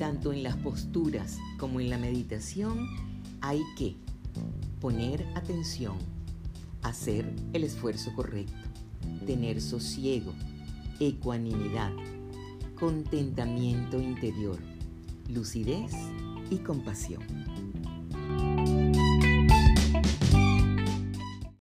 tanto en las posturas como en la meditación hay que poner atención, hacer el esfuerzo correcto, tener sosiego, ecuanimidad, contentamiento interior, lucidez y compasión.